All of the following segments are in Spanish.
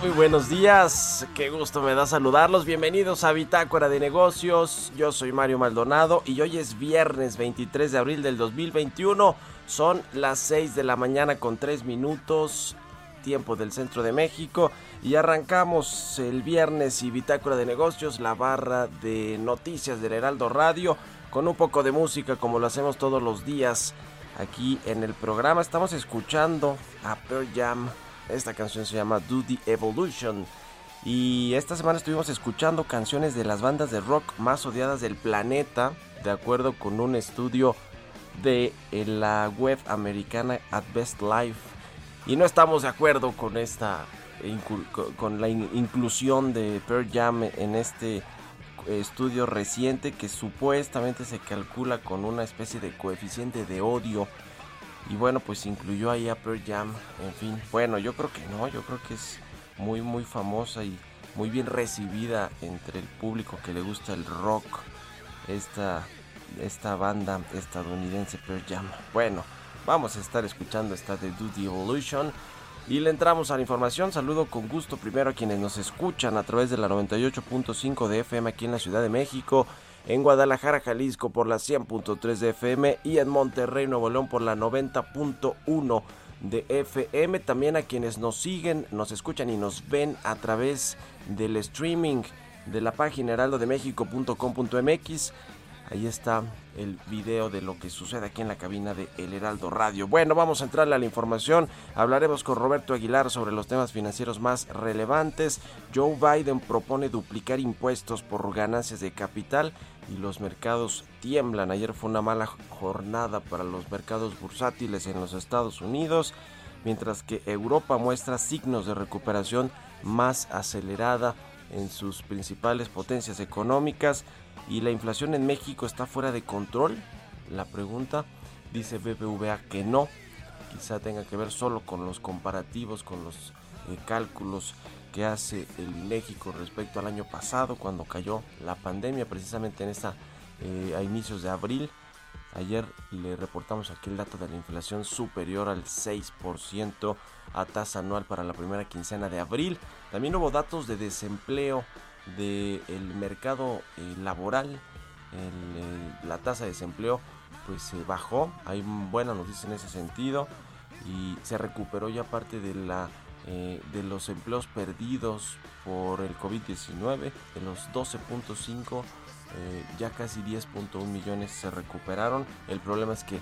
Muy buenos días. Qué gusto me da saludarlos. Bienvenidos a Bitácora de Negocios. Yo soy Mario Maldonado y hoy es viernes 23 de abril del 2021. Son las 6 de la mañana con 3 minutos, tiempo del centro de México. Y arrancamos el viernes y Bitácora de Negocios, la barra de noticias del Heraldo Radio, con un poco de música como lo hacemos todos los días aquí en el programa. Estamos escuchando a Pearl Jam. Esta canción se llama Do the Evolution. Y esta semana estuvimos escuchando canciones de las bandas de rock más odiadas del planeta, de acuerdo con un estudio de eh, la web americana At Best Life. Y no estamos de acuerdo con esta con la in- inclusión de Pearl Jam en este estudio reciente que supuestamente se calcula con una especie de coeficiente de odio y bueno, pues incluyó ahí a Pearl Jam, en fin. Bueno, yo creo que no, yo creo que es muy muy famosa y muy bien recibida entre el público que le gusta el rock. Esta esta banda estadounidense Pearl Jam. Bueno, vamos a estar escuchando esta de the Evolution. Y le entramos a la información. Saludo con gusto primero a quienes nos escuchan a través de la 98.5 de FM aquí en la Ciudad de México, en Guadalajara, Jalisco por la 100.3 de FM y en Monterrey, Nuevo León por la 90.1 de FM. También a quienes nos siguen, nos escuchan y nos ven a través del streaming de la página heraldodemexico.com.mx. Ahí está el video de lo que sucede aquí en la cabina de El Heraldo Radio. Bueno, vamos a entrarle a la información. Hablaremos con Roberto Aguilar sobre los temas financieros más relevantes. Joe Biden propone duplicar impuestos por ganancias de capital y los mercados tiemblan. Ayer fue una mala jornada para los mercados bursátiles en los Estados Unidos, mientras que Europa muestra signos de recuperación más acelerada en sus principales potencias económicas y la inflación en México está fuera de control. La pregunta dice BBVA que no, quizá tenga que ver solo con los comparativos, con los eh, cálculos que hace el INEGI con respecto al año pasado cuando cayó la pandemia precisamente en esta eh, a inicios de abril. Ayer le reportamos aquí el dato de la inflación superior al 6% a tasa anual para la primera quincena de abril. También hubo datos de desempleo del mercado eh, laboral. Eh, la tasa de desempleo pues se bajó. Hay buena noticia en ese sentido. Y se recuperó ya parte de la eh, de los empleos perdidos por el COVID-19, de los 12.5, eh, ya casi 10.1 millones se recuperaron. El problema es que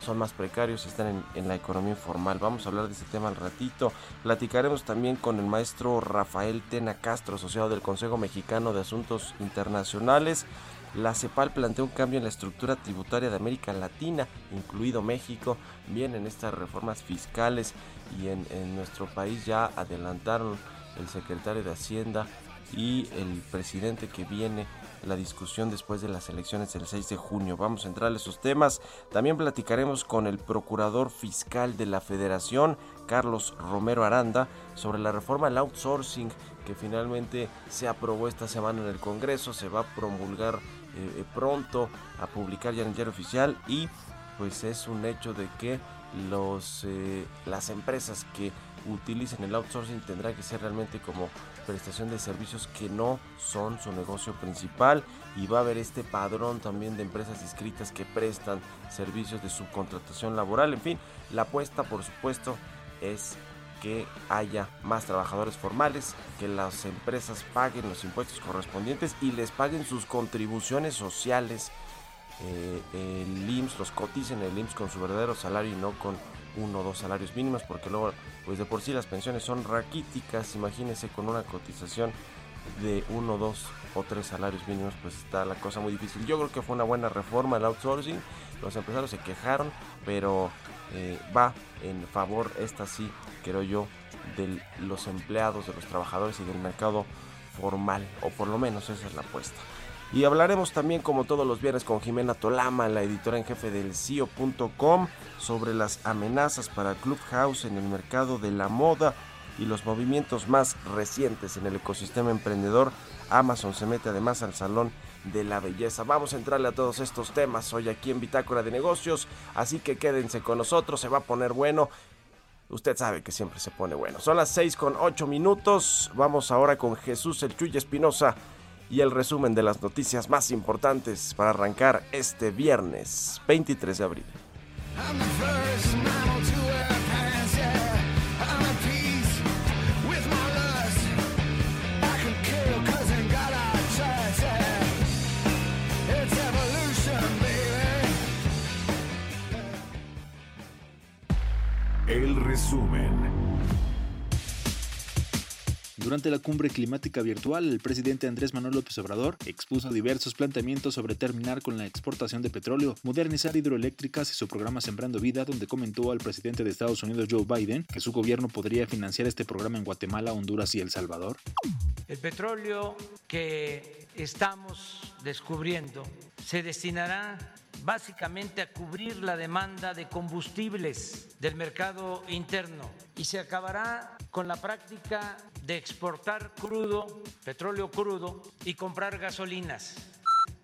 son más precarios, están en, en, la economía informal. Vamos a hablar de ese tema al ratito. Platicaremos también con el maestro Rafael Tena Castro, asociado del Consejo Mexicano de Asuntos Internacionales. La CEPAL plantea un cambio en la estructura tributaria de América Latina, incluido México. Vienen estas reformas fiscales y en, en nuestro país ya adelantaron el secretario de Hacienda y el presidente que viene la discusión después de las elecciones del 6 de junio. Vamos a entrar a esos temas. También platicaremos con el procurador fiscal de la Federación, Carlos Romero Aranda, sobre la reforma al outsourcing que finalmente se aprobó esta semana en el Congreso. Se va a promulgar eh, eh, pronto, a publicar ya en el diario oficial y pues es un hecho de que los, eh, las empresas que utilicen el outsourcing tendrán que ser realmente como prestación de servicios que no son su negocio principal y va a haber este padrón también de empresas inscritas que prestan servicios de subcontratación laboral. En fin, la apuesta por supuesto es que haya más trabajadores formales, que las empresas paguen los impuestos correspondientes y les paguen sus contribuciones sociales. Eh, el IMSS los coticen el IMSS con su verdadero salario y no con uno o dos salarios mínimos porque luego pues de por sí las pensiones son raquíticas. Imagínense con una cotización de uno, dos o tres salarios mínimos pues está la cosa muy difícil. Yo creo que fue una buena reforma el outsourcing. Los empresarios se quejaron pero eh, va en favor esta sí creo yo de los empleados de los trabajadores y del mercado formal o por lo menos esa es la apuesta y hablaremos también, como todos los viernes, con Jimena Tolama, la editora en jefe del CIO.com, sobre las amenazas para Clubhouse en el mercado de la moda y los movimientos más recientes en el ecosistema emprendedor. Amazon se mete además al salón de la belleza. Vamos a entrarle a todos estos temas hoy aquí en Bitácora de Negocios, así que quédense con nosotros, se va a poner bueno. Usted sabe que siempre se pone bueno. Son las 6 con 8 minutos. Vamos ahora con Jesús El Chuy Espinosa y el resumen de las noticias más importantes para arrancar este viernes 23 de abril. El resumen. Durante la cumbre climática virtual, el presidente Andrés Manuel López Obrador expuso diversos planteamientos sobre terminar con la exportación de petróleo, modernizar hidroeléctricas y su programa Sembrando Vida, donde comentó al presidente de Estados Unidos Joe Biden que su gobierno podría financiar este programa en Guatemala, Honduras y El Salvador. El petróleo que estamos descubriendo se destinará básicamente a cubrir la demanda de combustibles del mercado interno y se acabará con la práctica de exportar crudo, petróleo crudo y comprar gasolinas.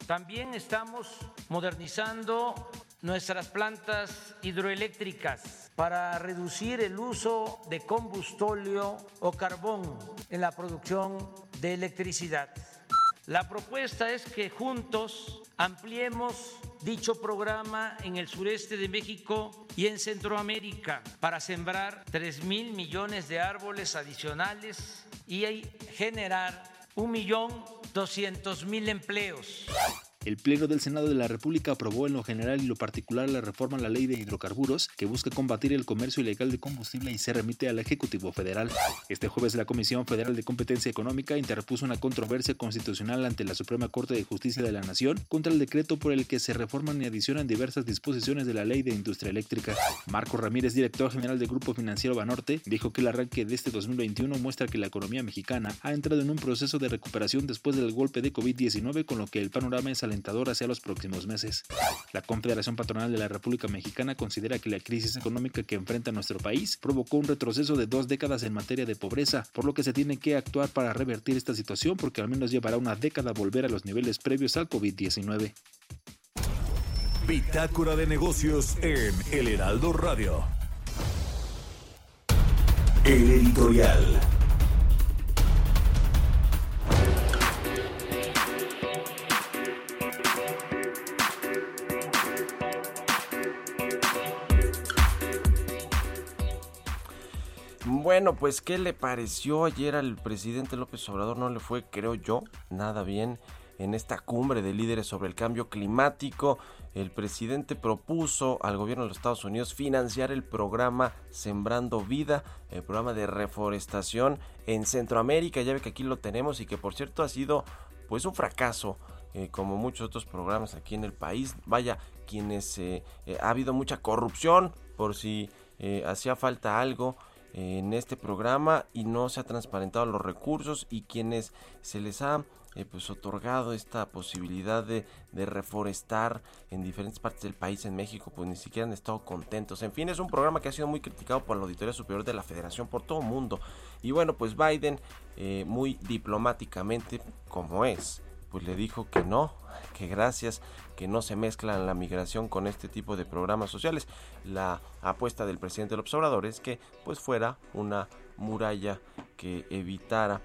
También estamos modernizando nuestras plantas hidroeléctricas para reducir el uso de combustóleo o carbón en la producción de electricidad. La propuesta es que juntos ampliemos dicho programa en el sureste de México y en Centroamérica para sembrar 3 mil millones de árboles adicionales y generar un millón doscientos mil empleos. El Pleno del Senado de la República aprobó en lo general y lo particular la reforma a la ley de hidrocarburos que busca combatir el comercio ilegal de combustible y se remite al Ejecutivo Federal. Este jueves la Comisión Federal de Competencia Económica interpuso una controversia constitucional ante la Suprema Corte de Justicia de la Nación contra el decreto por el que se reforman y adicionan diversas disposiciones de la ley de industria eléctrica. Marco Ramírez, director general del Grupo Financiero Banorte, dijo que el arranque de este 2021 muestra que la economía mexicana ha entrado en un proceso de recuperación después del golpe de COVID-19 con lo que el panorama es alentador hacia los próximos meses. La Confederación Patronal de la República Mexicana considera que la crisis económica que enfrenta nuestro país provocó un retroceso de dos décadas en materia de pobreza, por lo que se tiene que actuar para revertir esta situación porque al menos llevará una década volver a los niveles previos al COVID-19. Bitácora de negocios en El Heraldo Radio. El editorial. Bueno, pues ¿qué le pareció ayer al presidente López Obrador? No le fue, creo yo, nada bien en esta cumbre de líderes sobre el cambio climático. El presidente propuso al gobierno de los Estados Unidos financiar el programa Sembrando Vida, el programa de reforestación en Centroamérica. Ya ve que aquí lo tenemos y que por cierto ha sido pues un fracaso eh, como muchos otros programas aquí en el país. Vaya, quienes eh, eh, ha habido mucha corrupción por si hacía falta algo en este programa y no se ha transparentado los recursos y quienes se les ha pues otorgado esta posibilidad de, de, reforestar en diferentes partes del país en México pues ni siquiera han estado contentos. En fin es un programa que ha sido muy criticado por la auditoría superior de la federación por todo el mundo. Y bueno pues Biden muy diplomáticamente como es pues le dijo que no, que gracias, que no se mezclan la migración con este tipo de programas sociales. La apuesta del presidente del observador es que pues fuera una muralla que evitara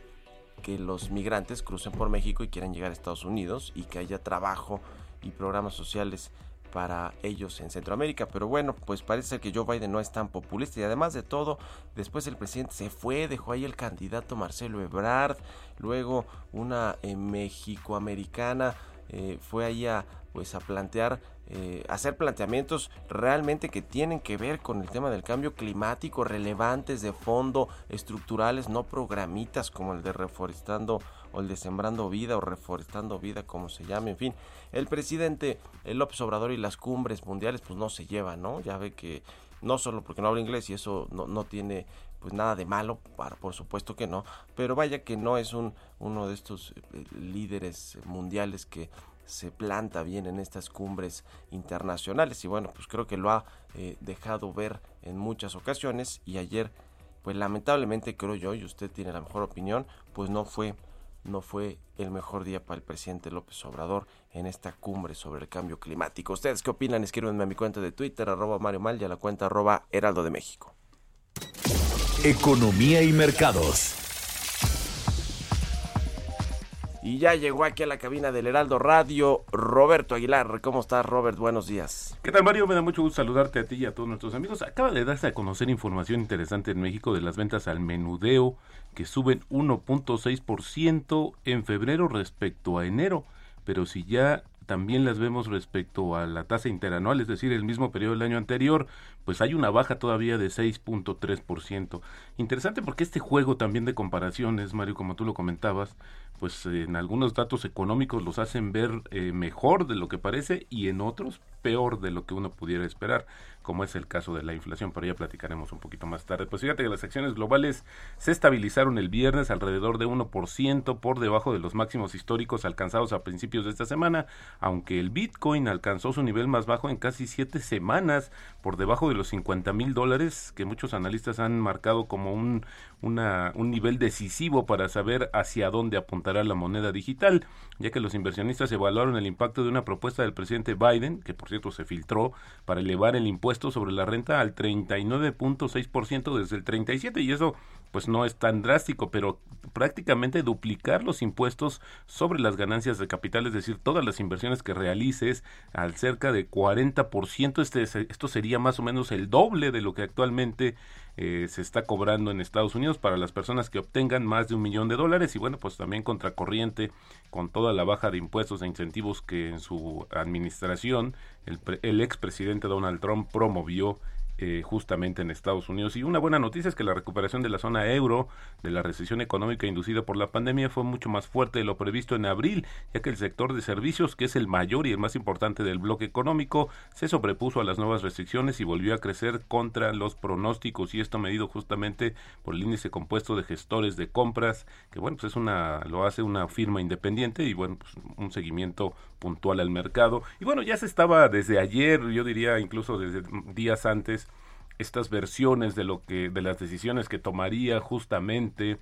que los migrantes crucen por México y quieran llegar a Estados Unidos y que haya trabajo y programas sociales para ellos en Centroamérica. Pero bueno, pues parece que Joe Biden no es tan populista y además de todo, después el presidente se fue, dejó ahí el candidato Marcelo Ebrard, luego una eh, mexicoamericana eh, fue ahí a pues a plantear eh, hacer planteamientos realmente que tienen que ver con el tema del cambio climático, relevantes de fondo, estructurales, no programitas como el de reforestando o el de sembrando vida o reforestando vida, como se llame, en fin. El presidente López Obrador y las cumbres mundiales pues no se llevan, ¿no? Ya ve que no solo porque no habla inglés y eso no, no tiene pues nada de malo, por supuesto que no, pero vaya que no es un, uno de estos eh, líderes mundiales que se planta bien en estas cumbres internacionales y bueno pues creo que lo ha eh, dejado ver en muchas ocasiones y ayer pues lamentablemente creo yo y usted tiene la mejor opinión pues no fue no fue el mejor día para el presidente López Obrador en esta cumbre sobre el cambio climático. ¿Ustedes qué opinan? Escríbanme a mi cuenta de Twitter, arroba Mario Mal y a la cuenta arroba Heraldo de México. Economía y mercados. Y ya llegó aquí a la cabina del Heraldo Radio Roberto Aguilar. ¿Cómo estás, Robert? Buenos días. ¿Qué tal, Mario? Me da mucho gusto saludarte a ti y a todos nuestros amigos. Acaba de darse a conocer información interesante en México de las ventas al menudeo que suben 1.6% en febrero respecto a enero. Pero si ya también las vemos respecto a la tasa interanual, es decir, el mismo periodo del año anterior, pues hay una baja todavía de 6.3%. Interesante porque este juego también de comparaciones, Mario, como tú lo comentabas, pues en algunos datos económicos los hacen ver eh, mejor de lo que parece y en otros peor de lo que uno pudiera esperar, como es el caso de la inflación, pero ya platicaremos un poquito más tarde. Pues fíjate que las acciones globales se estabilizaron el viernes alrededor de 1% por debajo de los máximos históricos alcanzados a principios de esta semana, aunque el Bitcoin alcanzó su nivel más bajo en casi siete semanas, por debajo de los 50 mil dólares, que muchos analistas han marcado como un, un nivel decisivo para saber hacia dónde la moneda digital, ya que los inversionistas evaluaron el impacto de una propuesta del presidente Biden, que por se filtró para elevar el impuesto sobre la renta al 39.6% desde el 37% y eso pues no es tan drástico, pero prácticamente duplicar los impuestos sobre las ganancias de capital, es decir, todas las inversiones que realices al cerca de 40%, este, esto sería más o menos el doble de lo que actualmente eh, se está cobrando en Estados Unidos para las personas que obtengan más de un millón de dólares. Y bueno, pues también contracorriente con toda la baja de impuestos e incentivos que en su administración el, el expresidente Donald Trump promovió eh, justamente en Estados Unidos. Y una buena noticia es que la recuperación de la zona euro de la recesión económica inducida por la pandemia fue mucho más fuerte de lo previsto en abril, ya que el sector de servicios, que es el mayor y el más importante del bloque económico, se sobrepuso a las nuevas restricciones y volvió a crecer contra los pronósticos y esto medido justamente por el índice compuesto de gestores de compras, que bueno, pues es una lo hace una firma independiente y bueno, pues un seguimiento puntual al mercado. Y bueno, ya se estaba desde ayer, yo diría incluso desde días antes estas versiones de lo que de las decisiones que tomaría justamente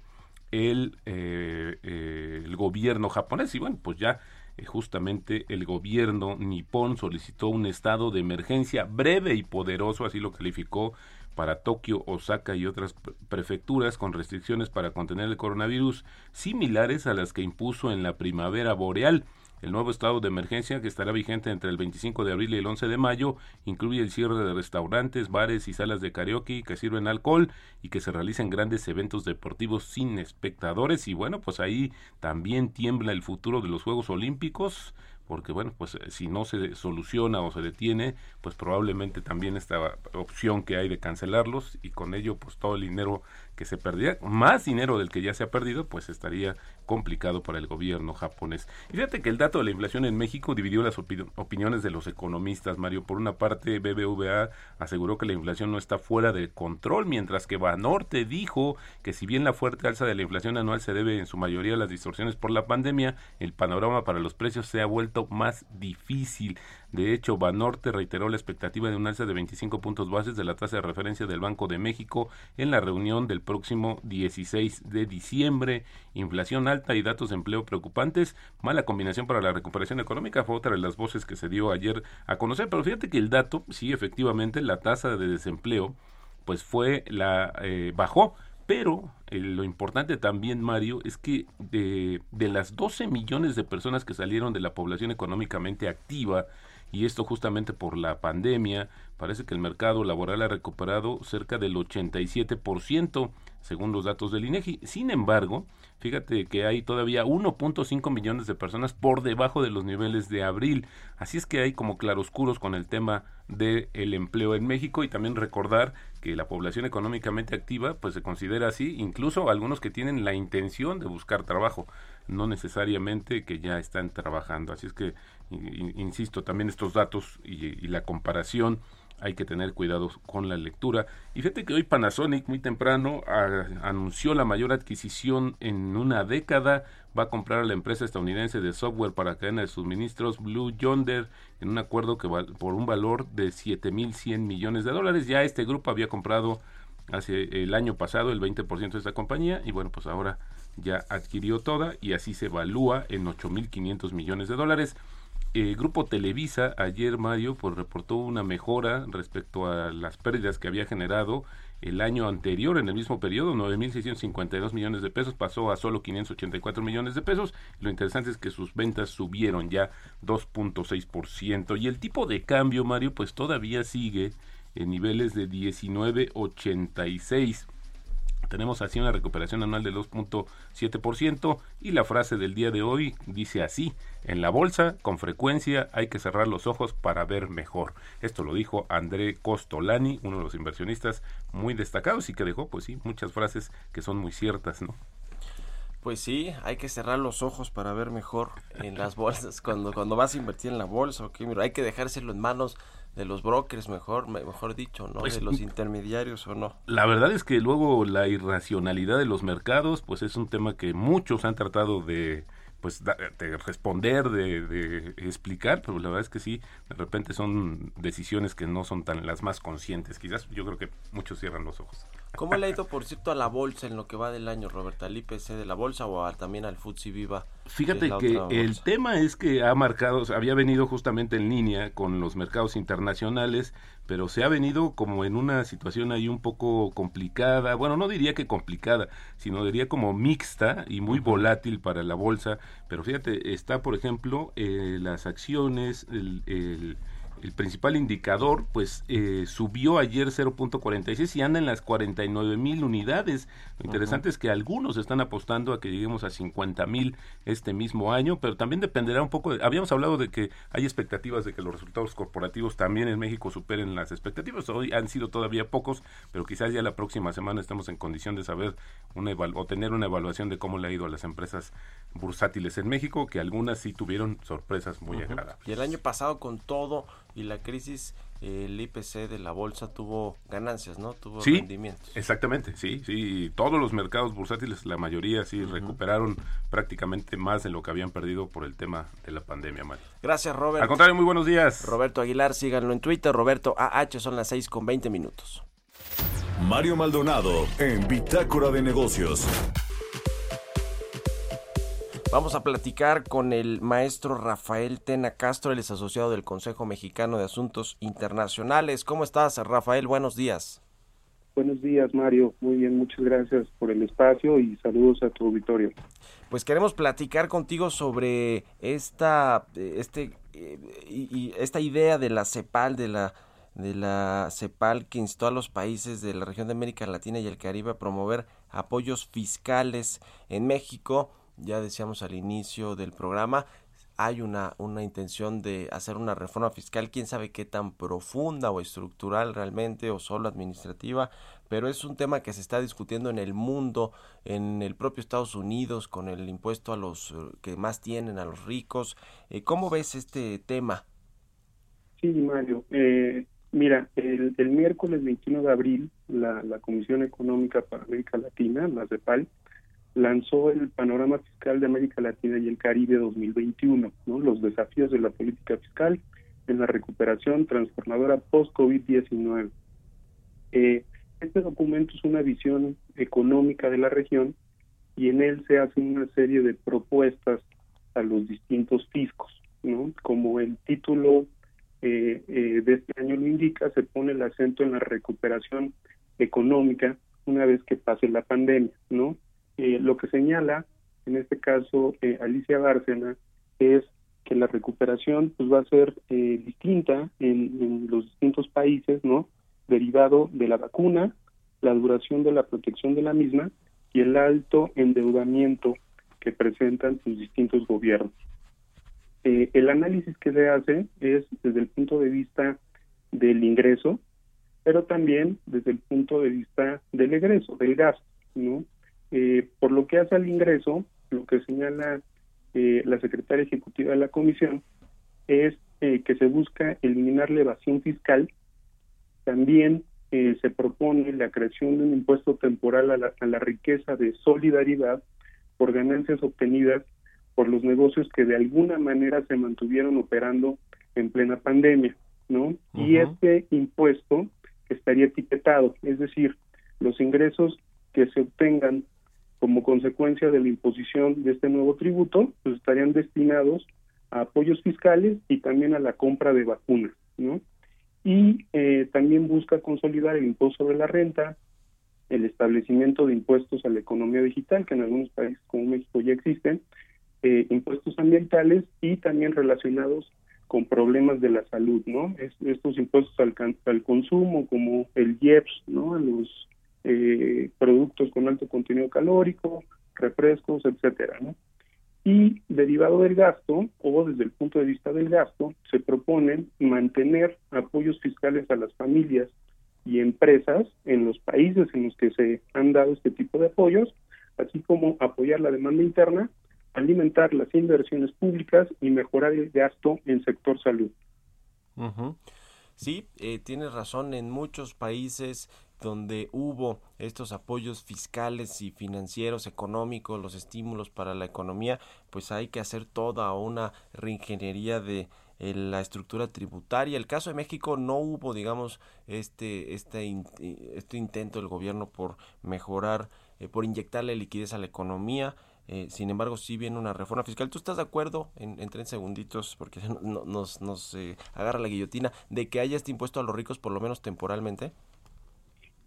el, eh, eh, el gobierno japonés y bueno pues ya eh, justamente el gobierno nipón solicitó un estado de emergencia breve y poderoso así lo calificó para Tokio, Osaka y otras prefecturas con restricciones para contener el coronavirus similares a las que impuso en la primavera boreal el nuevo estado de emergencia, que estará vigente entre el 25 de abril y el 11 de mayo, incluye el cierre de restaurantes, bares y salas de karaoke que sirven alcohol y que se realicen grandes eventos deportivos sin espectadores. Y bueno, pues ahí también tiembla el futuro de los Juegos Olímpicos porque bueno, pues eh, si no se soluciona o se detiene, pues probablemente también esta opción que hay de cancelarlos y con ello pues todo el dinero que se perdiera más dinero del que ya se ha perdido, pues estaría complicado para el gobierno japonés. Y fíjate que el dato de la inflación en México dividió las opiniones de los economistas, Mario. Por una parte, BBVA aseguró que la inflación no está fuera de control, mientras que Banorte dijo que si bien la fuerte alza de la inflación anual se debe en su mayoría a las distorsiones por la pandemia, el panorama para los precios se ha vuelto más difícil. De hecho, Banorte reiteró la expectativa de un alza de 25 puntos bases de la tasa de referencia del Banco de México en la reunión del próximo 16 de diciembre. Inflación alta y datos de empleo preocupantes. Mala combinación para la recuperación económica fue otra de las voces que se dio ayer a conocer. Pero fíjate que el dato, sí, efectivamente, la tasa de desempleo, pues fue la eh, bajó pero eh, lo importante también, Mario, es que de, de, las 12 millones de personas que salieron de la población económicamente activa, y esto justamente por la pandemia, parece que el mercado laboral ha recuperado cerca del 87%, según los datos del INEGI. Sin embargo, fíjate que hay todavía 1.5 millones de personas por debajo de los niveles de abril. Así es que hay como claroscuros con el tema del empleo en México y también recordar que la población económicamente activa pues se considera así, incluso algunos que tienen la intención de buscar trabajo, no necesariamente que ya están trabajando. Así es que, insisto, también estos datos y, la comparación hay que tener cuidado con la lectura. Y fíjate que hoy Panasonic muy temprano anunció la mayor adquisición en una década. Va a comprar a la empresa estadounidense de software para cadena de suministros Blue Yonder en un acuerdo que va, por un valor de 7.100 millones de dólares. Ya este grupo había comprado hace el año pasado el 20% de esta compañía y bueno, pues ahora ya adquirió toda y así se evalúa en 8.500 millones de dólares. El Grupo Televisa ayer, Mario, pues reportó una mejora respecto a las pérdidas que había generado el año anterior, en el mismo periodo, 9.652 millones de pesos, pasó a solo 584 millones de pesos. Lo interesante es que sus ventas subieron ya 2.6%. Y el tipo de cambio, Mario, pues todavía sigue en niveles de 19.86 tenemos así una recuperación anual del 2.7% y la frase del día de hoy dice así, en la bolsa con frecuencia hay que cerrar los ojos para ver mejor. Esto lo dijo André Costolani, uno de los inversionistas muy destacados y que dejó pues sí muchas frases que son muy ciertas, ¿no? Pues sí, hay que cerrar los ojos para ver mejor en las bolsas cuando cuando vas a invertir en la bolsa, okay, hay que dejárselo en manos de los brokers, mejor, mejor dicho, ¿no? Pues, de los intermediarios o no. La verdad es que luego la irracionalidad de los mercados, pues es un tema que muchos han tratado de pues de responder, de, de, explicar, pero la verdad es que sí, de repente son decisiones que no son tan las más conscientes. Quizás yo creo que muchos cierran los ojos. ¿Cómo le ha ido, por cierto, a la bolsa en lo que va del año, Roberta? ¿Al IPC de la bolsa o también al FTSE Viva? Fíjate que, el tema es que ha marcado, había venido justamente en línea con los mercados internacionales, pero se ha venido como en una situación ahí un poco complicada, bueno, no diría que complicada, sino diría como mixta y muy volátil para la bolsa, pero fíjate, está, por ejemplo, eh, las acciones, el el principal indicador, pues eh, subió ayer 0.46 y anda en las 49 mil unidades. Lo interesante es que algunos están apostando a que lleguemos a 50 mil este mismo año, pero también dependerá un poco. De, habíamos hablado de que hay expectativas de que los resultados corporativos también en México superen las expectativas. Hoy han sido todavía pocos, pero quizás ya la próxima semana estemos en condición de saber una o tener una evaluación de cómo le ha ido a las empresas bursátiles en México, que algunas sí tuvieron sorpresas muy agradables. Y el año pasado con todo y la crisis el IPC de la bolsa tuvo ganancias, ¿no? Tuvo sí, rendimientos. Exactamente, sí, sí. Todos los mercados bursátiles, la mayoría sí recuperaron prácticamente más de lo que habían perdido por el tema de la pandemia, Mario. Gracias, Robert. Al contrario, muy buenos días. Roberto Aguilar, síganlo en Twitter, Roberto AH, son las 6 con 20 minutos. Mario Maldonado en Bitácora de Negocios. Vamos a platicar con el maestro Rafael Tena Castro, él es asociado del Consejo Mexicano de Asuntos Internacionales. ¿Cómo estás, Rafael? Buenos días. Buenos días, Mario. Muy bien, muchas gracias por el espacio y saludos a tu auditorio. Pues queremos platicar contigo sobre esta, este, y, esta idea de la CEPAL, de la de la CEPAL que instó a los países de la región de América Latina y el Caribe a promover apoyos fiscales en México ya decíamos al inicio del programa, hay una, una intención de hacer una reforma fiscal, quién sabe qué tan profunda o estructural realmente o solo administrativa, pero es un tema que se está discutiendo en el mundo, en el propio Estados Unidos, con el impuesto a los eh, que más tienen, a los ricos. Eh, ¿Cómo ves este tema? Sí, Mario. Eh, mira, el, miércoles 21 de abril, la, la Comisión Económica para América Latina, la CEPAL, lanzó el panorama fiscal de América Latina y el Caribe 2021, ¿no? los desafíos de la política fiscal en la recuperación transformadora post-COVID-19. Eh, este documento es una visión económica de la región y en él se hace una serie de propuestas a los distintos fiscos, ¿no? Como el título eh, eh, de este año lo indica, se pone el acento en la recuperación económica una vez que pase la pandemia, ¿no? Eh, lo que señala, en este caso, eh, Alicia Bárcena, es que la recuperación pues va a ser eh, distinta en, en, los distintos países, ¿no? Derivado de la vacuna, la duración de la protección de la misma y el alto endeudamiento que presentan sus distintos gobiernos. Eh, el análisis que se hace es desde el punto de vista del ingreso, pero también desde el punto de vista del egreso, del gasto, ¿no? Eh, por lo que hace al ingreso, lo que señala eh, la secretaria ejecutiva de la comisión es eh, que se busca eliminar la evasión fiscal. También se propone la creación de un impuesto temporal a la, a la, riqueza de solidaridad por ganancias obtenidas por los negocios que de alguna manera se mantuvieron operando en plena pandemia, ¿no? Uh -huh. Y este impuesto estaría etiquetado, es decir, los ingresos que se obtengan como consecuencia de la imposición de este nuevo tributo, pues estarían destinados a apoyos fiscales y también a la compra de vacunas, ¿no? Y eh, también busca consolidar el impuesto sobre la renta, el establecimiento de impuestos a la economía digital, que en algunos países como México ya existen, eh, impuestos ambientales y también relacionados con problemas de la salud, ¿no? Es, estos impuestos al, al, consumo, como el IEPS, ¿no? Los eh, productos con alto contenido calórico, refrescos, etcétera, ¿no? Y derivado del gasto, o desde el punto de vista del gasto, se proponen mantener apoyos fiscales a las familias y empresas en los países en los que se han dado este tipo de apoyos, así como apoyar la demanda interna, alimentar las inversiones públicas y mejorar el gasto en sector salud. Sí, eh, tienes razón, en muchos países donde hubo estos apoyos fiscales y financieros, económicos, los estímulos para la economía, pues hay que hacer toda una reingeniería de la estructura tributaria. El caso de México no hubo, digamos, este, este, este intento del gobierno por mejorar, eh, por inyectarle liquidez a la economía. Eh, sin embargo, sí viene una reforma fiscal. ¿Tú estás de acuerdo, en, en tres segunditos, porque no, nos, nos agarra la guillotina, de que haya este impuesto a los ricos por lo menos temporalmente?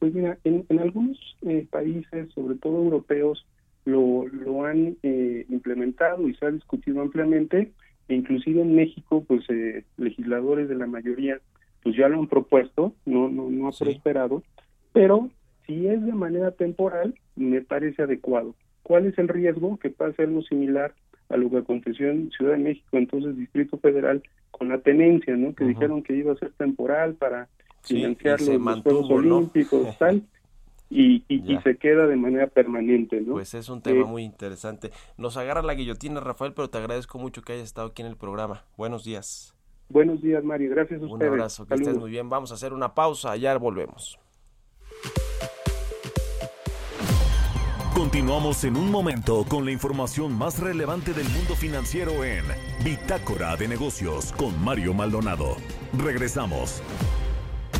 Pues mira, en, en algunos eh, países, sobre todo europeos, lo, lo han eh, implementado y se ha discutido ampliamente, e inclusive en México, pues eh, legisladores de la mayoría, pues ya lo han propuesto, no, no, no ha sí. prosperado, pero si es de manera temporal, me parece adecuado. ¿Cuál es el riesgo? Que pase algo similar a lo que aconteció en Ciudad de México, entonces Distrito Federal, con la tenencia, ¿no? Que uh -huh. dijeron que iba a ser temporal para financiar sí, los, mantuvo, Juegos Olímpicos, ¿no? tal, y, y, y, se queda de manera permanente, ¿no? Pues es un tema eh, muy interesante. Nos agarra la guillotina, Rafael, pero te agradezco mucho que hayas estado aquí en el programa. Buenos días. Buenos días, Mario. Gracias a un ustedes. Un abrazo, que Saludos. estés muy bien. Vamos a hacer una pausa, ya volvemos. Continuamos en un momento con la información más relevante del mundo financiero en Bitácora de Negocios con Mario Maldonado. Regresamos.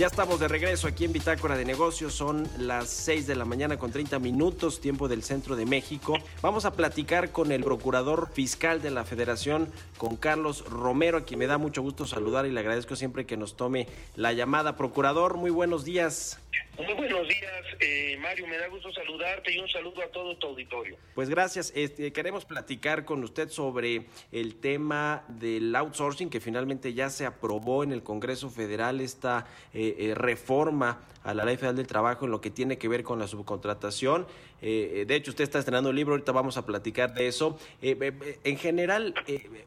Ya estamos de regreso aquí en Bitácora de Negocios. Son las 6 de la mañana con 30 minutos, tiempo del centro de México. Vamos a platicar con el procurador fiscal de la Federación, con Carlos Romero, a quien me da mucho gusto saludar y le agradezco siempre que nos tome la llamada. Procurador, muy buenos días. Muy buenos días, eh, Mario? Me da gusto saludarte y un saludo a todo tu auditorio. Pues gracias. Este, queremos platicar con usted sobre el tema del outsourcing que finalmente ya se aprobó en el Congreso Federal esta eh, eh, reforma a la Ley Federal del Trabajo en lo que tiene que ver con la subcontratación. de hecho, usted está estrenando un libro, ahorita vamos a platicar de eso. en general,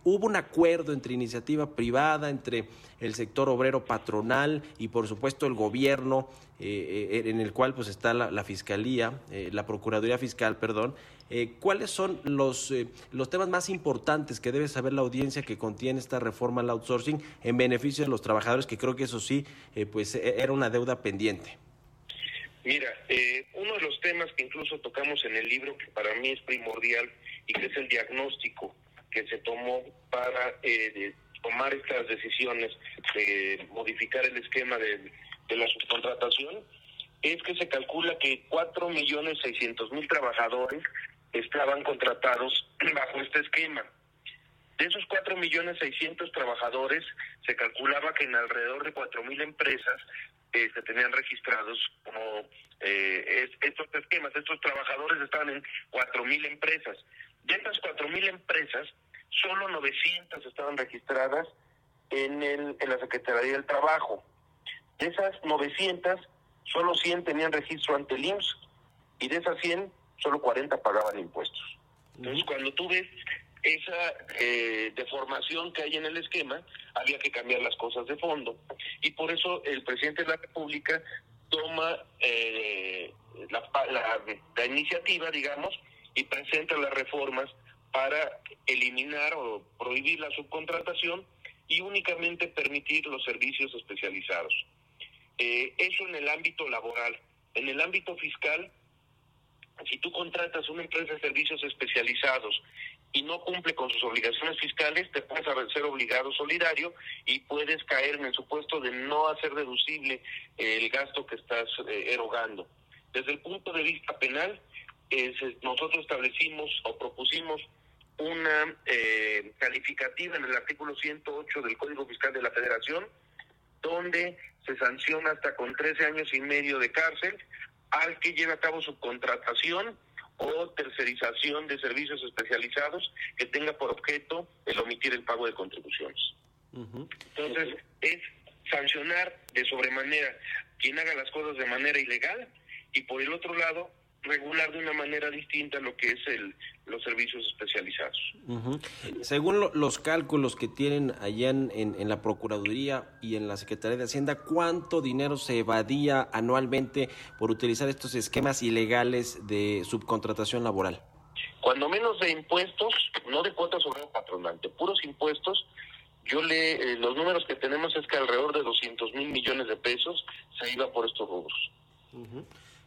hubo un acuerdo entre iniciativa privada, entre el sector obrero patronal y por supuesto el gobierno, en el cual pues está la, Fiscalía, eh, la Procuraduría Fiscal, perdón, eh, ¿cuáles son los, eh, los temas más importantes que debe saber la audiencia que contiene esta reforma al outsourcing en beneficio de los trabajadores, que creo que eso sí, pues e, era una deuda pendiente? Mira, uno de los temas que incluso tocamos en el libro, que para mí es primordial, y que es el diagnóstico que se tomó para tomar estas decisiones de modificar el esquema de, de la subcontratación, es que se calcula que 4.600.000 trabajadores estaban contratados bajo este esquema. De esos 4.600.000 trabajadores, se calculaba que en alrededor de 4.000 empresas eh, se tenían registrados como eh, estos esquemas. Estos trabajadores estaban en 4.000 empresas. De estas 4.000 empresas, solo 900 estaban registradas en, el, en la Secretaría del Trabajo. De esas 900, solo 100 tenían registro ante el IMSS y de esas 100, solo 40 pagaban impuestos. Entonces, cuando tú ves esa eh, deformación que hay en el esquema, había que cambiar las cosas de fondo. Y por eso el presidente de la República toma eh, la, la, iniciativa, digamos, y presenta las reformas para eliminar o prohibir la subcontratación y únicamente permitir los servicios especializados. Eh, eso en el ámbito laboral. En el ámbito fiscal, si tú contratas una empresa de servicios especializados y no cumple con sus obligaciones fiscales, te puedes ser obligado solidario y puedes caer en el supuesto de no hacer deducible el gasto que estás eh, erogando. Desde el punto de vista penal, nosotros establecimos o propusimos una eh, calificativa en el artículo 108 del Código Fiscal de la Federación, donde se sanciona hasta con 13 años y medio de cárcel al que lleve a cabo su contratación o tercerización de servicios especializados que tenga por objeto el omitir el pago de contribuciones. Entonces, es sancionar de sobremanera quien haga las cosas de manera ilegal y por el otro lado, regular de una manera distinta lo que es el, los servicios especializados. Según los cálculos que tienen allá en, en, la Procuraduría y en la Secretaría de Hacienda, ¿cuánto dinero se evadía anualmente por utilizar estos esquemas ilegales de subcontratación laboral? Cuando menos de impuestos, no de cuotas sobre el patronal, de puros impuestos, yo le, eh, los números que tenemos es que alrededor de 200 mil millones de pesos se iba por estos rubros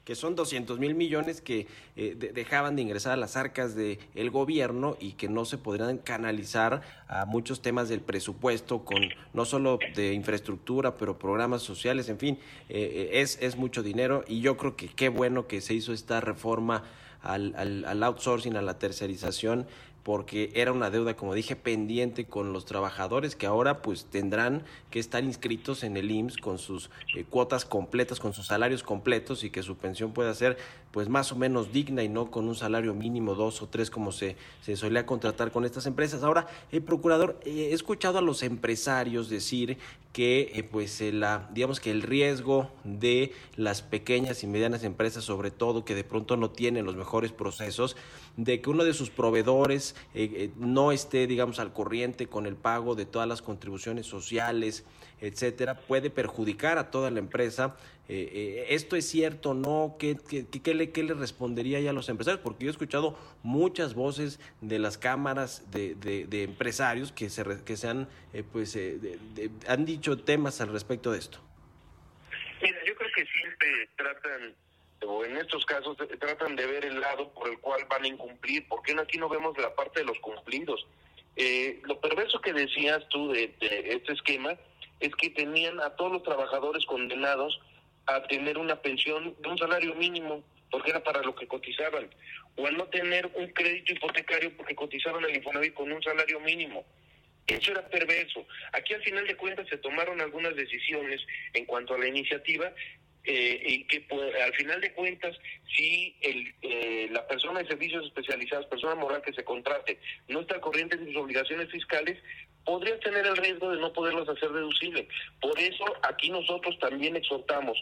que son 200 mil millones que eh, dejaban de ingresar a las arcas del el gobierno y que no se podrían canalizar a muchos temas del presupuesto con no solo de infraestructura, pero programas sociales, en fin, eh, eh, es, es mucho dinero y yo creo que qué bueno que se hizo esta reforma al, al outsourcing, a la tercerización porque era una deuda, como dije, pendiente con los trabajadores que ahora pues tendrán que estar inscritos en el IMSS con sus eh, cuotas completas, con sus salarios completos y que su pensión pueda ser pues más o menos digna y no con un salario mínimo dos o tres como se, se solía contratar con estas empresas. Ahora, el procurador, eh, he escuchado a los empresarios decir que eh, pues la, digamos que el riesgo de las pequeñas y medianas empresas, sobre todo que de pronto no tienen los mejores procesos, de que uno de sus proveedores eh, eh, no esté, digamos, al corriente con el pago de todas las contribuciones sociales, etcétera, puede perjudicar a toda la empresa. Eh, ¿Esto es cierto no? ¿Qué, qué, le, ¿Qué le respondería ya a los empresarios? Porque yo he escuchado muchas voces de las cámaras de, de, empresarios que se, que se han, pues, han dicho temas al respecto de esto. Mira, yo creo que siempre tratan o en estos casos tratan de ver el lado por el cual van a incumplir, porque aquí no vemos la parte de los cumplidos. Eh, lo perverso que decías tú de, este esquema es que tenían a todos los trabajadores condenados a tener una pensión de un salario mínimo, porque era para lo que cotizaban, o a no tener un crédito hipotecario porque cotizaban el Infonavit con un salario mínimo. Eso era perverso. Aquí al final de cuentas se tomaron algunas decisiones en cuanto a la iniciativa eh, y que al final de cuentas, si el, eh, la persona de servicios especializados, persona moral que se contrate, no está corriente de sus obligaciones fiscales, podría tener el riesgo de no poderlos hacer deducibles. Por eso aquí nosotros también exhortamos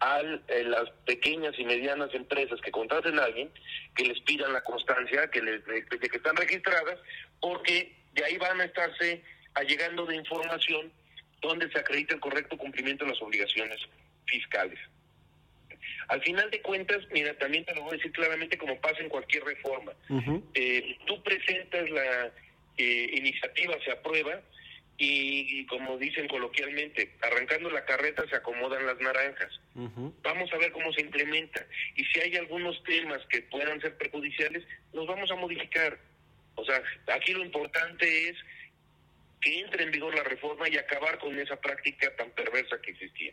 a eh, las pequeñas y medianas empresas que contraten a alguien, que les pidan la constancia que les, de, que están registradas, porque de ahí van a estarse allegando de información donde se acredita el correcto cumplimiento de las obligaciones fiscales. Al final de cuentas, mira, también te lo voy a decir claramente como pasa en cualquier reforma. Eh, tú presentas la eh, iniciativa, se aprueba y, como dicen coloquialmente, arrancando la carreta se acomodan las naranjas. Vamos a ver cómo se implementa. Y si hay algunos temas que puedan ser perjudiciales, los vamos a modificar. O sea, aquí lo importante es que entre en vigor la reforma y acabar con esa práctica tan perversa que existía.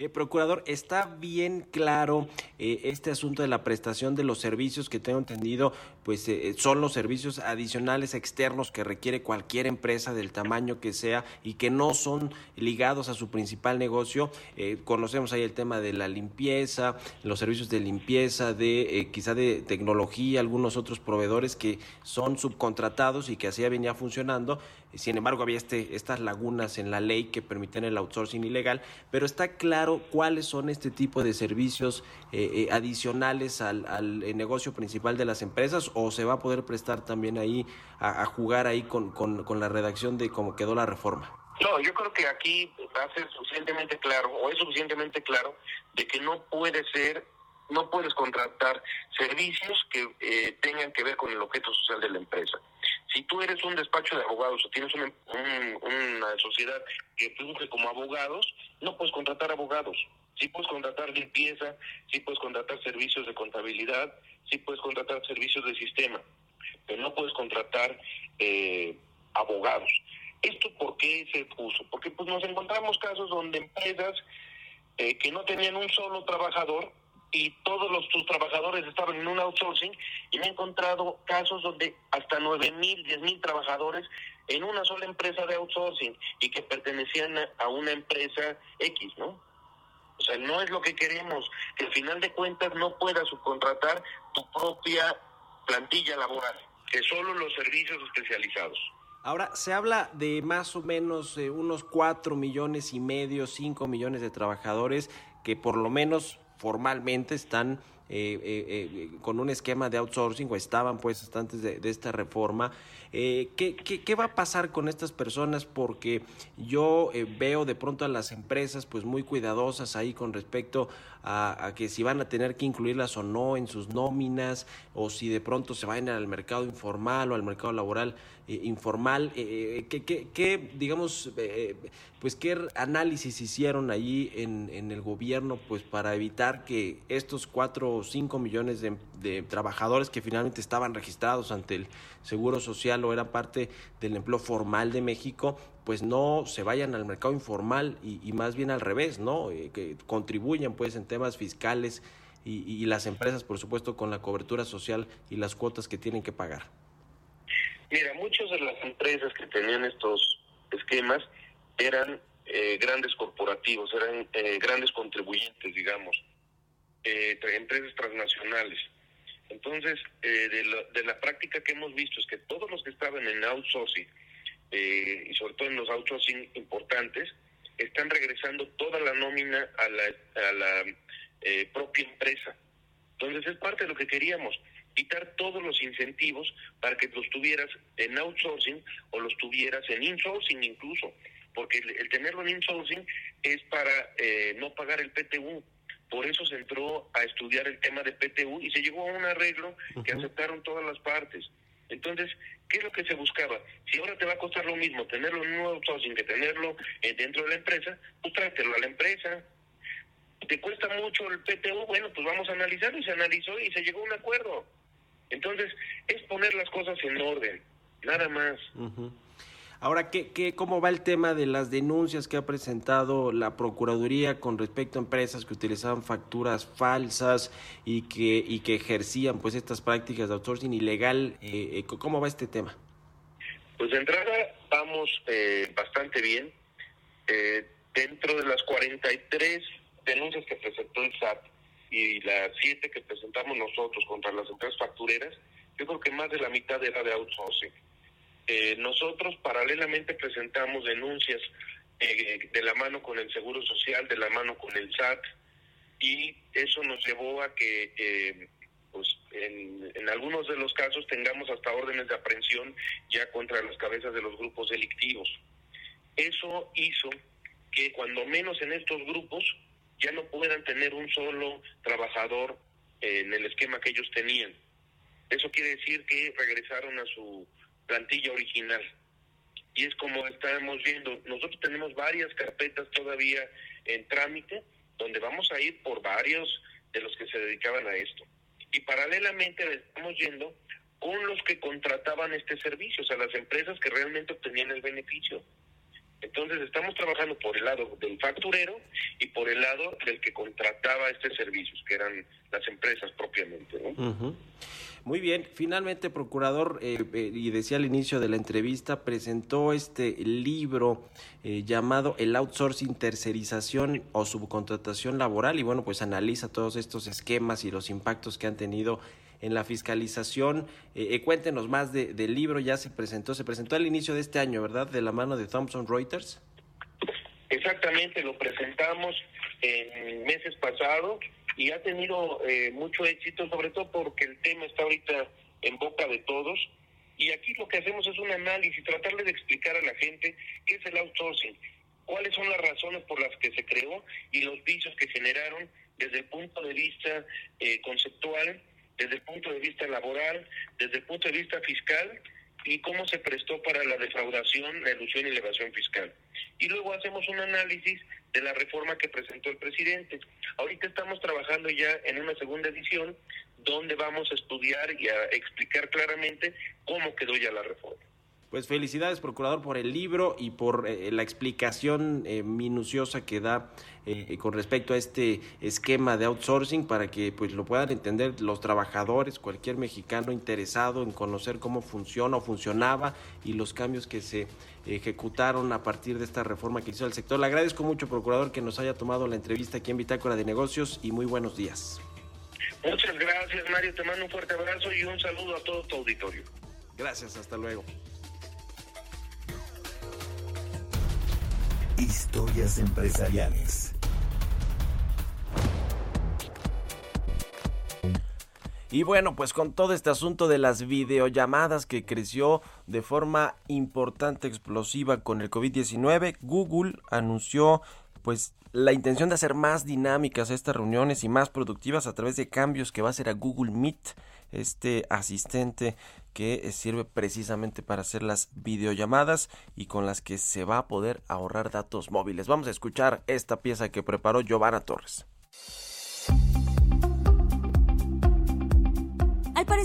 Eh, procurador, ¿está bien claro eh, este asunto de la prestación de los servicios que tengo entendido? Pues eh, son los servicios adicionales externos que requiere cualquier empresa del tamaño que sea y que no son ligados a su principal negocio. conocemos ahí el tema de la limpieza, los servicios de limpieza, de quizá de tecnología, algunos otros proveedores que son subcontratados y que así venía funcionando. Sin embargo, había este, estas lagunas en la ley que permiten el outsourcing ilegal, pero está claro cuáles son este tipo de servicios eh, eh, adicionales al, eh, negocio principal de las empresas o se va a poder prestar también ahí a, jugar ahí con, con, la redacción de cómo quedó la reforma. No, yo creo que aquí va a ser suficientemente claro, o es suficientemente claro, de que no puede ser no puedes contratar servicios que eh, tengan que ver con el objeto social de la empresa. Si tú eres un despacho de abogados o tienes una, una sociedad que funge como abogados, no puedes contratar abogados. Sí puedes contratar limpieza, sí puedes contratar servicios de contabilidad, sí puedes contratar servicios de sistema, pero no puedes contratar eh, abogados. ¿Esto por qué se puso? Porque pues nos encontramos casos donde empresas eh, que no tenían un solo trabajador y todos los, tus trabajadores estaban en un outsourcing y me he encontrado casos donde hasta nueve mil, diez mil trabajadores en una sola empresa de outsourcing y que pertenecían a una empresa X, ¿no? O sea, no es lo que queremos, que al final de cuentas no puedas subcontratar tu propia plantilla laboral, que solo los servicios especializados. Ahora, se habla de más o menos eh, unos cuatro millones y medio, cinco millones de trabajadores que por lo menos formalmente están eh, eh, eh, con un esquema de outsourcing o estaban pues antes de, esta reforma. ¿qué, qué, va a pasar con estas personas? Porque yo veo de pronto a las empresas pues muy cuidadosas ahí con respecto a, que si van a tener que incluirlas o no en sus nóminas o si de pronto se van al mercado informal o al mercado laboral informal. ¿qué, digamos, pues qué análisis hicieron allí en, en el gobierno pues para evitar que estos cuatro 5 millones de, trabajadores que finalmente estaban registrados ante el Seguro Social o eran parte del empleo formal de México, pues no se vayan al mercado informal y, más bien al revés, ¿no? Eh, que contribuyan pues en temas fiscales y, las empresas, por supuesto, con la cobertura social y las cuotas que tienen que pagar. Mira, muchas de las empresas que tenían estos esquemas eran eh, grandes corporativos, eran eh, grandes contribuyentes, digamos eh, empresas transnacionales. Entonces, eh, de, la, práctica que hemos visto es que todos los que estaban en outsourcing, eh, y sobre todo en los outsourcing importantes, están regresando toda la nómina a la, a la eh, propia empresa. Entonces, es parte de lo que queríamos, quitar todos los incentivos para que los tuvieras en outsourcing o los tuvieras en insourcing incluso, porque el, tenerlo en insourcing es para no pagar el PTU por eso se entró a estudiar el tema de PTU y se llegó a un arreglo que aceptaron todas las partes. Entonces, ¿qué es lo que se buscaba? Si ahora te va a costar lo mismo tenerlo en un outsourcing que tenerlo eh, dentro de la empresa, pues tráetelo a la empresa. ¿Te cuesta mucho el PTU? Bueno, pues vamos a analizarlo y se analizó y se llegó a un acuerdo. Entonces, es poner las cosas en orden, nada más. Ahora, ¿qué, qué, ¿cómo va el tema de las denuncias que ha presentado la Procuraduría con respecto a empresas que utilizaban facturas falsas y que, y que ejercían pues estas prácticas de outsourcing ilegal? Eh, eh, ¿Cómo va este tema? Pues de entrada vamos eh, bastante bien. dentro de las 43 denuncias que presentó el SAT y las siete que presentamos nosotros contra las empresas factureras, yo creo que más de la mitad era de outsourcing. Eh, nosotros paralelamente presentamos denuncias eh, de la mano con el Seguro Social, de la mano con el SAT, y eso nos llevó a que eh, pues en, en, algunos de los casos tengamos hasta órdenes de aprehensión ya contra las cabezas de los grupos delictivos. Eso hizo que cuando menos en estos grupos ya no puedan tener un solo trabajador en el esquema que ellos tenían. Eso quiere decir que regresaron a su plantilla original. Y es como estamos viendo, nosotros tenemos varias carpetas todavía en trámite, donde vamos a ir por varios de los que se dedicaban a esto. Y paralelamente estamos yendo con los que contrataban este servicio, o sea, las empresas que realmente obtenían el beneficio. Entonces estamos trabajando por el lado del facturero y por el lado del que contrataba este servicio, que eran las empresas propiamente. ¿no? Muy bien, finalmente, procurador, eh, eh, y decía al inicio de la entrevista, presentó este libro eh, llamado El outsourcing, tercerización o subcontratación laboral, y bueno, pues analiza todos estos esquemas y los impactos que han tenido en la fiscalización. Eh, eh, cuéntenos más de, del libro, ya se presentó, se presentó al inicio de este año, ¿verdad? De la mano de Thomson Reuters. Exactamente, lo presentamos en meses pasados y ha tenido eh, mucho éxito, sobre todo porque el tema está ahorita en boca de todos. Y aquí lo que hacemos es un análisis, tratarle de explicar a la gente qué es el outsourcing, cuáles son las razones por las que se creó y los vicios que generaron desde el punto de vista eh, conceptual desde el punto de vista laboral, desde el punto de vista fiscal y cómo se prestó para la defraudación, la ilusión y elevación fiscal. Y luego hacemos un análisis de la reforma que presentó el presidente. Ahorita estamos trabajando ya en una segunda edición donde vamos a estudiar y a explicar claramente cómo quedó ya la reforma. Pues felicidades, procurador, por el libro y por eh, la explicación eh, minuciosa que da eh, con respecto a este esquema de outsourcing para que pues lo puedan entender los trabajadores, cualquier mexicano interesado en conocer cómo funciona o funcionaba y los cambios que se ejecutaron a partir de esta reforma que hizo el sector. Le agradezco mucho, procurador, que nos haya tomado la entrevista aquí en Bitácora de Negocios y muy buenos días. Muchas gracias, Mario. Te mando un fuerte abrazo y un saludo a todo tu auditorio. Gracias, hasta luego. Historias empresariales. Y bueno, pues con todo este asunto de las videollamadas que creció de forma importante, explosiva con el COVID-19, Google anunció pues la intención de hacer más dinámicas estas reuniones y más productivas a través de cambios que va a hacer a Google Meet, este asistente que sirve precisamente para hacer las videollamadas y con las que se va a poder ahorrar datos móviles. Vamos a escuchar esta pieza que preparó Giovanna Torres.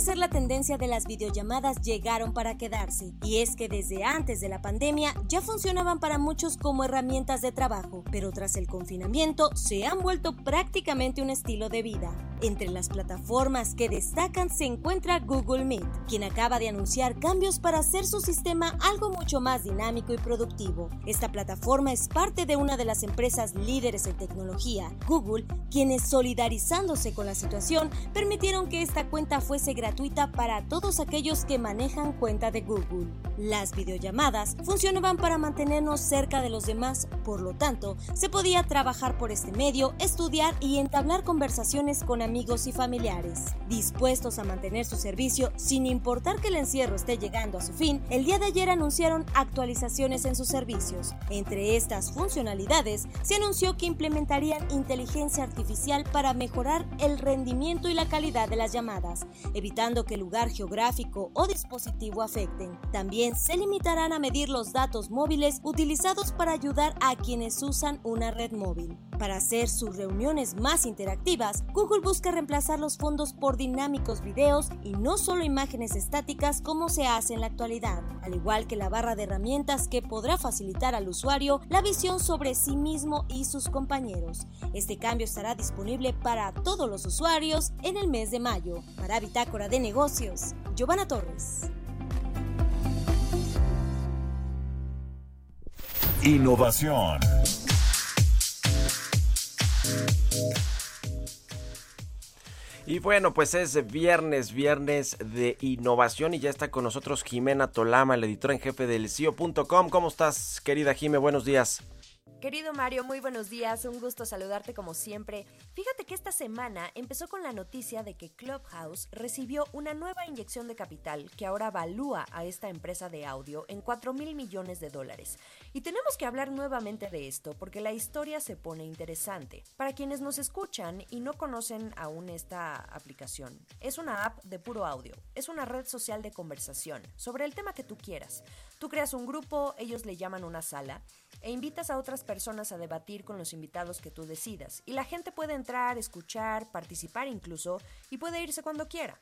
Parecer la tendencia de las videollamadas llegaron para quedarse, y es que desde antes de la pandemia ya funcionaban para muchos como herramientas de trabajo, pero tras el confinamiento se han vuelto prácticamente un estilo de vida. Entre las plataformas que destacan se encuentra Google Meet, quien acaba de anunciar cambios para hacer su sistema algo mucho más dinámico y productivo. Esta plataforma es parte de una de las empresas líderes en tecnología, Google, quienes solidarizándose con la situación permitieron que esta cuenta fuese gratuita para todos aquellos que manejan cuenta de Google. Las videollamadas funcionaban para mantenernos cerca de los demás, por lo tanto, se podía trabajar por este medio, estudiar y entablar conversaciones con amigos y familiares. Dispuestos a mantener su servicio sin importar que el encierro esté llegando a su fin, el día de ayer anunciaron actualizaciones en sus servicios. Entre estas funcionalidades, se anunció que implementarían inteligencia artificial para mejorar el rendimiento y la calidad de las llamadas, que lugar geográfico o dispositivo afecten. También se limitarán a medir los datos móviles utilizados para ayudar a quienes usan una red móvil. Para hacer sus reuniones más interactivas, Google busca reemplazar los fondos por dinámicos videos y no solo imágenes estáticas como se hace en la actualidad, al igual que la barra de herramientas que podrá facilitar al usuario la visión sobre sí mismo y sus compañeros. Este cambio estará disponible para todos los usuarios en el mes de mayo. Para Bitácora de Negocios, Giovanna Torres. Innovación. Y bueno, pues es viernes, viernes de innovación y ya está con nosotros Jimena Tolama, la editora en jefe del CIO.com. ¿Cómo estás, querida Jime? Buenos días. Querido Mario, muy buenos días, un gusto saludarte como siempre. Fíjate que esta semana empezó con la noticia de que Clubhouse recibió una nueva inyección de capital que ahora valúa a esta empresa de audio en 4 mil millones de dólares. Y tenemos que hablar nuevamente de esto porque la historia se pone interesante. Para quienes nos escuchan y no conocen aún esta aplicación, es una app de puro audio, es una red social de conversación sobre el tema que tú quieras. Tú creas un grupo, ellos le llaman una sala e invitas a otras personas a debatir con los invitados que tú decidas. Y la gente puede entrar, escuchar, participar incluso y puede irse cuando quiera.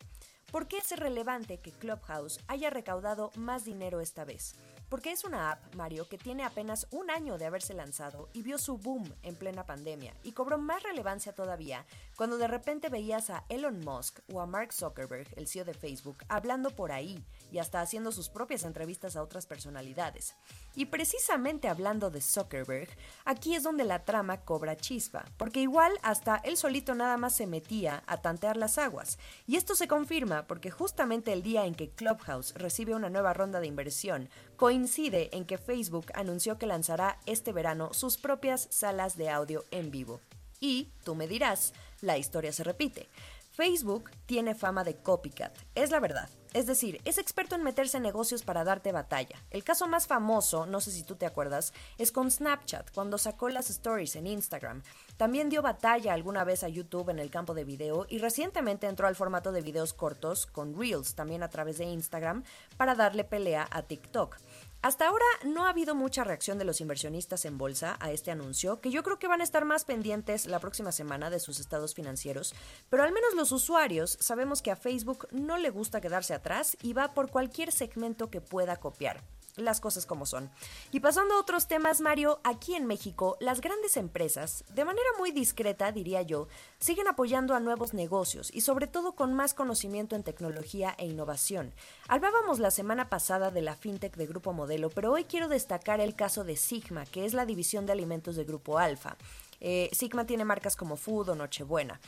¿Por qué es relevante que Clubhouse haya recaudado más dinero esta vez? Porque es una app, Mario, que tiene apenas un año de haberse lanzado y vio su boom en plena pandemia y cobró más relevancia todavía cuando de repente veías a Elon Musk o a Mark Zuckerberg, el CEO de Facebook, hablando por ahí y hasta haciendo sus propias entrevistas a otras personalidades. Y precisamente hablando de Zuckerberg, aquí es donde la trama cobra chispa, porque igual hasta él solito nada más se metía a tantear las aguas. Y esto se confirma porque justamente el día en que Clubhouse recibe una nueva ronda de inversión, coincide en que Facebook anunció que lanzará este verano sus propias salas de audio en vivo. Y, tú me dirás, la historia se repite. Facebook tiene fama de copycat, es la verdad. Es decir, es experto en meterse en negocios para darte batalla. El caso más famoso, no sé si tú te acuerdas, es con Snapchat, cuando sacó las stories en Instagram. También dio batalla alguna vez a YouTube en el campo de video y recientemente entró al formato de videos cortos con Reels, también a través de Instagram, para darle pelea a TikTok. Hasta ahora no ha habido mucha reacción de los inversionistas en bolsa a este anuncio, que yo creo que van a estar más pendientes la próxima semana de sus estados financieros, pero al menos los usuarios sabemos que a Facebook no le gusta quedarse atrás y va por cualquier segmento que pueda copiar las cosas como son. Y pasando a otros temas, Mario, aquí en México, las grandes empresas, de manera muy discreta, diría yo, siguen apoyando a nuevos negocios y sobre todo con más conocimiento en tecnología e innovación. Hablábamos la semana pasada de la fintech de Grupo Modelo, pero hoy quiero destacar el caso de Sigma, que es la división de alimentos de Grupo Alfa. Eh, Sigma tiene marcas como Food o Nochebuena.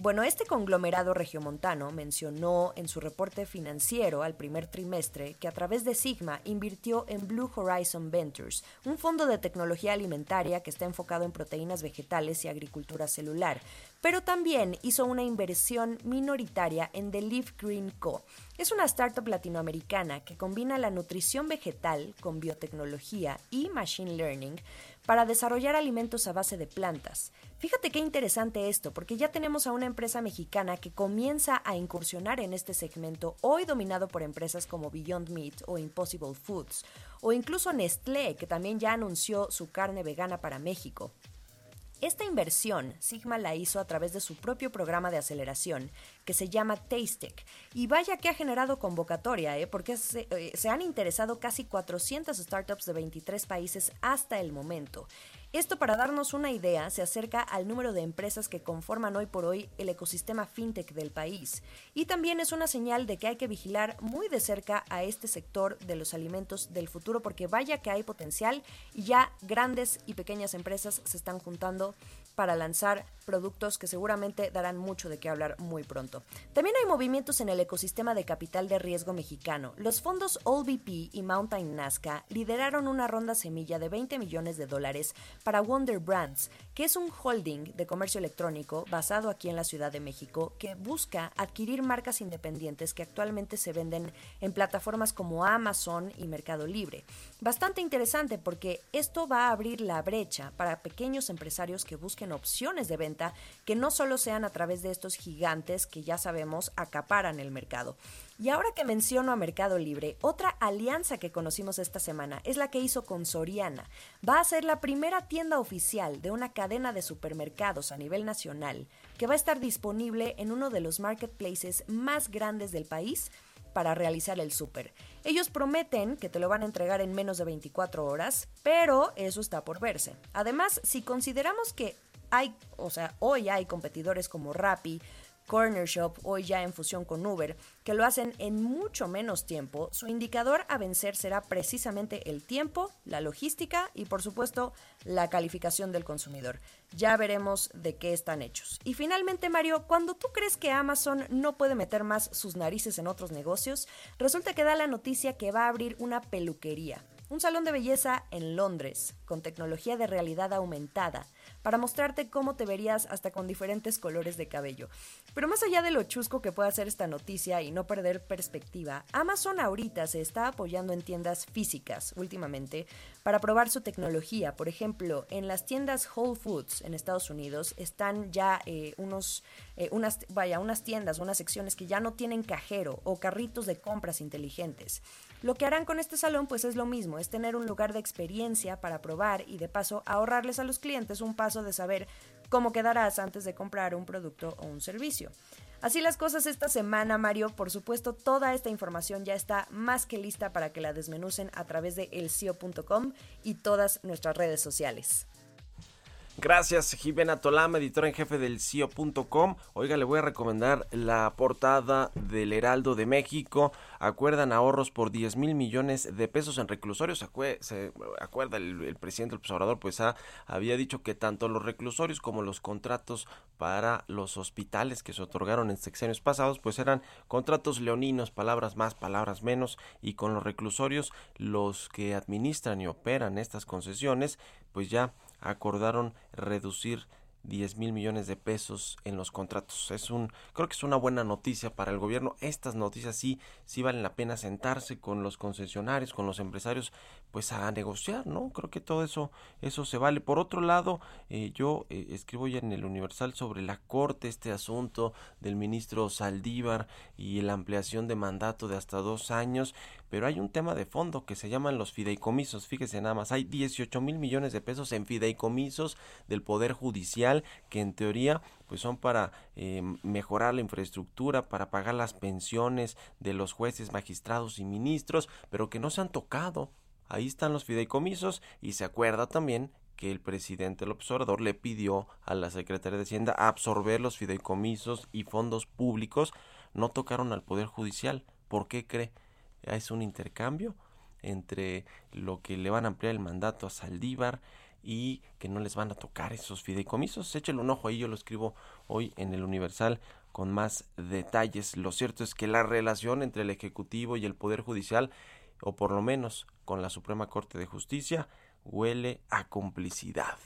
Bueno, este conglomerado regiomontano mencionó en su reporte financiero al primer trimestre que a través de Sigma invirtió en Blue Horizon Ventures, un fondo de tecnología alimentaria que está enfocado en proteínas vegetales y agricultura celular, pero también hizo una inversión minoritaria en The Leaf Green Co. Es una startup latinoamericana que combina la nutrición vegetal con biotecnología y machine learning para desarrollar alimentos a base de plantas. Fíjate qué interesante esto, porque ya tenemos a una empresa mexicana que comienza a incursionar en este segmento, hoy dominado por empresas como Beyond Meat o Impossible Foods, o incluso Nestlé, que también ya anunció su carne vegana para México. Esta inversión Sigma la hizo a través de su propio programa de aceleración que se llama Tastec. Y vaya que ha generado convocatoria, ¿eh? porque se, eh, se han interesado casi 400 startups de 23 países hasta el momento. Esto para darnos una idea se acerca al número de empresas que conforman hoy por hoy el ecosistema fintech del país. Y también es una señal de que hay que vigilar muy de cerca a este sector de los alimentos del futuro porque vaya que hay potencial y ya grandes y pequeñas empresas se están juntando para lanzar productos que seguramente darán mucho de qué hablar muy pronto. También hay movimientos en el ecosistema de capital de riesgo mexicano. Los fondos AllVP y Mountain Nazca lideraron una ronda semilla de 20 millones de dólares para Wonder Brands, que es un holding de comercio electrónico basado aquí en la Ciudad de México que busca adquirir marcas independientes que actualmente se venden en plataformas como Amazon y Mercado Libre. Bastante interesante porque esto va a abrir la brecha para pequeños empresarios que busquen opciones de venta que no solo sean a través de estos gigantes que ya sabemos acaparan el mercado. Y ahora que menciono a Mercado Libre, otra alianza que conocimos esta semana es la que hizo con Soriana. Va a ser la primera tienda oficial de una cadena de supermercados a nivel nacional que va a estar disponible en uno de los marketplaces más grandes del país para realizar el súper. Ellos prometen que te lo van a entregar en menos de 24 horas, pero eso está por verse. Además, si consideramos que hay, o sea, hoy hay competidores como Rappi, Corner Shop, hoy ya en fusión con Uber, que lo hacen en mucho menos tiempo, su indicador a vencer será precisamente el tiempo, la logística y por supuesto la calificación del consumidor. Ya veremos de qué están hechos. Y finalmente, Mario, cuando tú crees que Amazon no puede meter más sus narices en otros negocios, resulta que da la noticia que va a abrir una peluquería. Un salón de belleza en Londres, con tecnología de realidad aumentada, para mostrarte cómo te verías hasta con diferentes colores de cabello. Pero más allá de lo chusco que pueda ser esta noticia y no perder perspectiva, Amazon ahorita se está apoyando en tiendas físicas últimamente para probar su tecnología. Por ejemplo, en las tiendas Whole Foods en Estados Unidos están ya eh, unos, eh, unas, vaya, unas tiendas, unas secciones que ya no tienen cajero o carritos de compras inteligentes. Lo que harán con este salón pues es lo mismo, es tener un lugar de experiencia para probar y de paso ahorrarles a los clientes un paso de saber cómo quedarás antes de comprar un producto o un servicio. Así las cosas esta semana, Mario. Por supuesto, toda esta información ya está más que lista para que la desmenucen a través de elcio.com y todas nuestras redes sociales. Gracias, Jimena Tolama, editora en jefe del CIO.com. Oiga, le voy a recomendar la portada del Heraldo de México. Acuerdan ahorros por 10 mil millones de pesos en reclusorios. se acuerda el, presidente del observador, pues había dicho que tanto los reclusorios como los contratos para los hospitales que se otorgaron en sexenios pasados, pues eran contratos leoninos, palabras más, palabras menos. Y con los reclusorios, los que administran y operan estas concesiones, pues ya acordaron reducir 10 mil millones de pesos en los contratos. Es un, creo que es una buena noticia para el gobierno. Estas noticias sí, sí valen la pena sentarse con los concesionarios, con los empresarios, pues a negociar, ¿no? Creo que todo eso, eso se vale. Por otro lado, eh, yo eh, escribo ya en el Universal sobre la corte, este asunto del ministro Saldívar y la ampliación de mandato de hasta dos años pero hay un tema de fondo que se llaman los fideicomisos. Fíjese nada más, hay 18 mil millones de pesos en fideicomisos del Poder Judicial que en teoría pues son para eh, mejorar la infraestructura, para pagar las pensiones de los jueces, magistrados y ministros, pero que no se han tocado. Ahí están los fideicomisos y se acuerda también que el presidente del observador le pidió a la Secretaría de Hacienda absorber los fideicomisos y fondos públicos. No tocaron al Poder Judicial. ¿Por qué cree? es un intercambio entre lo que le van a ampliar el mandato a Saldívar y que no les van a tocar esos fideicomisos. Échale un ojo ahí, yo lo escribo hoy en el Universal con más detalles. Lo cierto es que la relación entre el Ejecutivo y el Poder Judicial, o por lo menos con la Suprema Corte de Justicia, huele a complicidad.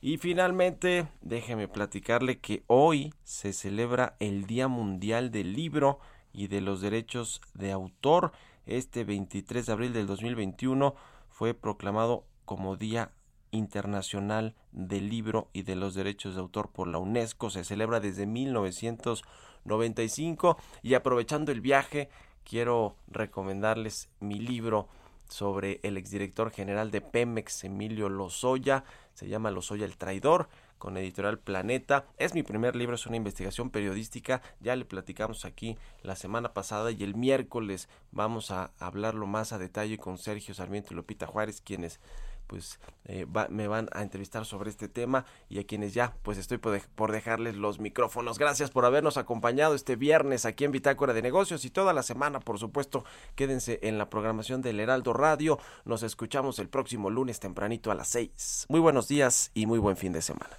Y finalmente, déjeme platicarle que hoy se celebra el Día Mundial del Libro y de los Derechos de Autor. Este 23 de abril del 2021 fue proclamado como Día Internacional del Libro y de los Derechos de Autor por la UNESCO. Se celebra desde 1995 y aprovechando el viaje quiero recomendarles mi libro sobre el exdirector general de Pemex, Emilio Lozoya. Se llama Lozoya el Traidor con Editorial Planeta. Es mi primer libro, es una investigación periodística. Ya le platicamos aquí la semana pasada y el miércoles vamos a hablarlo más a detalle con Sergio Sarmiento y Lupita Juárez, quienes pues eh, me van a entrevistar sobre este tema y a quienes ya pues estoy por, dejarles los micrófonos. Gracias por habernos acompañado este viernes aquí en Bitácora de Negocios y toda la semana, por supuesto, quédense en la programación del Heraldo Radio. Nos escuchamos el próximo lunes tempranito a las 6. Muy buenos días y muy buen fin de semana.